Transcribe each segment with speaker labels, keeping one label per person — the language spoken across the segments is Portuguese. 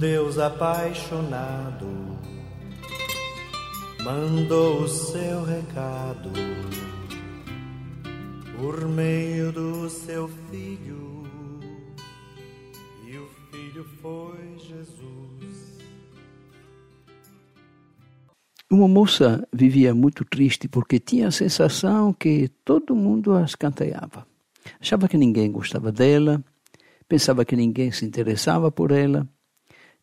Speaker 1: Deus apaixonado mandou o seu recado por meio do seu filho, e o filho foi Jesus.
Speaker 2: Uma moça vivia muito triste porque tinha a sensação que todo mundo a escanteava. Achava que ninguém gostava dela, pensava que ninguém se interessava por ela,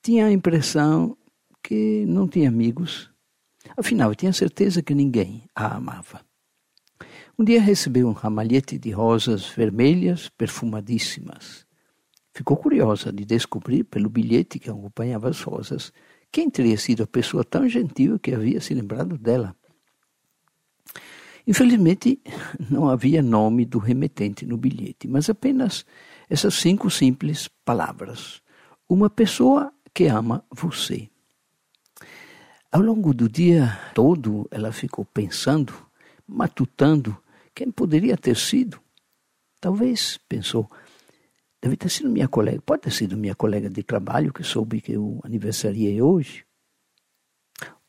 Speaker 2: tinha a impressão que não tinha amigos. Afinal, tinha certeza que ninguém a amava. Um dia recebeu um ramalhete de rosas vermelhas perfumadíssimas. Ficou curiosa de descobrir, pelo bilhete que acompanhava as rosas, quem teria sido a pessoa tão gentil que havia se lembrado dela. Infelizmente, não havia nome do remetente no bilhete, mas apenas essas cinco simples palavras. Uma pessoa que ama você. Ao longo do dia todo, ela ficou pensando, matutando quem poderia ter sido. Talvez, pensou, deve ter sido minha colega, pode ter sido minha colega de trabalho que soube que eu aniversariei hoje.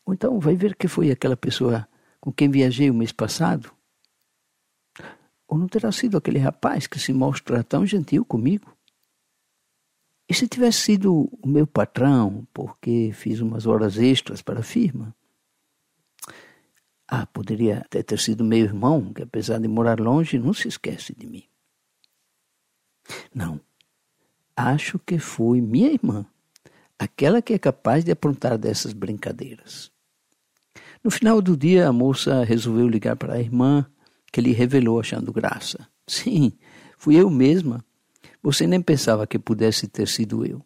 Speaker 2: Ou então vai ver que foi aquela pessoa com quem viajei o mês passado. Ou não terá sido aquele rapaz que se mostra tão gentil comigo? E se tivesse sido o meu patrão, porque fiz umas horas extras para a firma? Ah, poderia até ter sido meu irmão, que apesar de morar longe, não se esquece de mim. Não. Acho que foi minha irmã, aquela que é capaz de aprontar dessas brincadeiras. No final do dia, a moça resolveu ligar para a irmã, que lhe revelou achando graça. Sim, fui eu mesma você nem pensava que pudesse ter sido eu.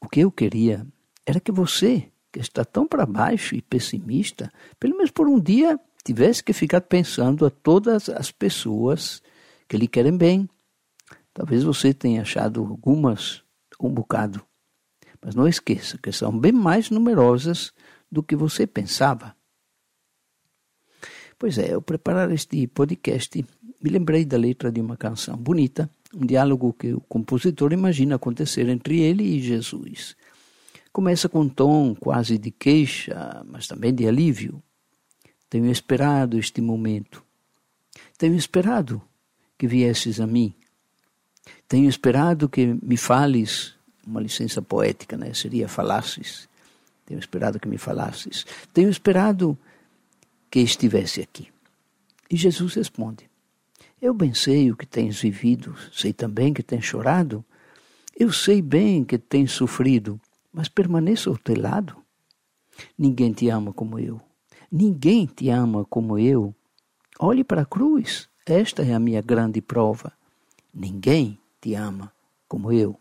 Speaker 2: O que eu queria era que você, que está tão para baixo e pessimista, pelo menos por um dia tivesse que ficar pensando a todas as pessoas que lhe querem bem. Talvez você tenha achado algumas um bocado, mas não esqueça que são bem mais numerosas do que você pensava. Pois é, ao preparar este podcast, me lembrei da letra de uma canção bonita um diálogo que o compositor imagina acontecer entre ele e Jesus. Começa com um tom quase de queixa, mas também de alívio. Tenho esperado este momento. Tenho esperado que viesses a mim. Tenho esperado que me fales, uma licença poética, né? Seria falasses. Tenho esperado que me falasses. Tenho esperado que estivesse aqui. E Jesus responde: eu bem sei o que tens vivido, sei também que tens chorado. Eu sei bem que tens sofrido, mas permaneço ao teu lado. Ninguém te ama como eu. Ninguém te ama como eu. Olhe para a cruz, esta é a minha grande prova. Ninguém te ama como eu.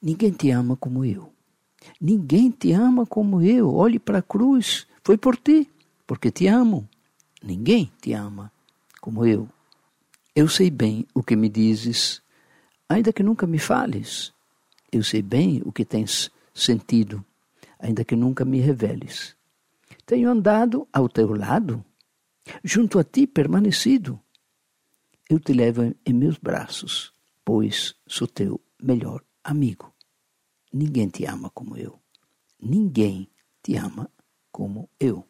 Speaker 2: Ninguém te ama como eu. Ninguém te ama como eu. Olhe para a cruz, foi por ti, porque te amo. Ninguém te ama como eu. Eu sei bem o que me dizes, ainda que nunca me fales. Eu sei bem o que tens sentido, ainda que nunca me reveles. Tenho andado ao teu lado, junto a ti permanecido. Eu te levo em meus braços, pois sou teu melhor amigo. Ninguém te ama como eu. Ninguém te ama como eu.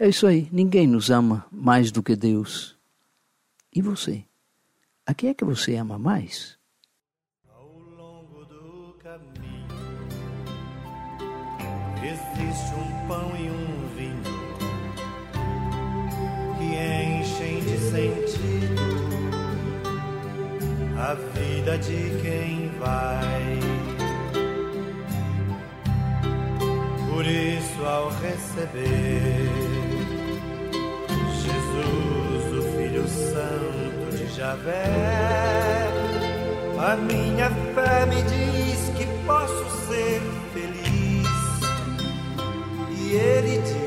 Speaker 2: É isso aí, ninguém nos ama mais do que Deus. E você? A quem é que você ama mais?
Speaker 1: Ao longo do caminho existe um pão e um vinho que enchem de sentido a vida de quem vai. Por isso, ao receber meu santo de Javé. A minha fé me diz que posso ser feliz. E ele diz.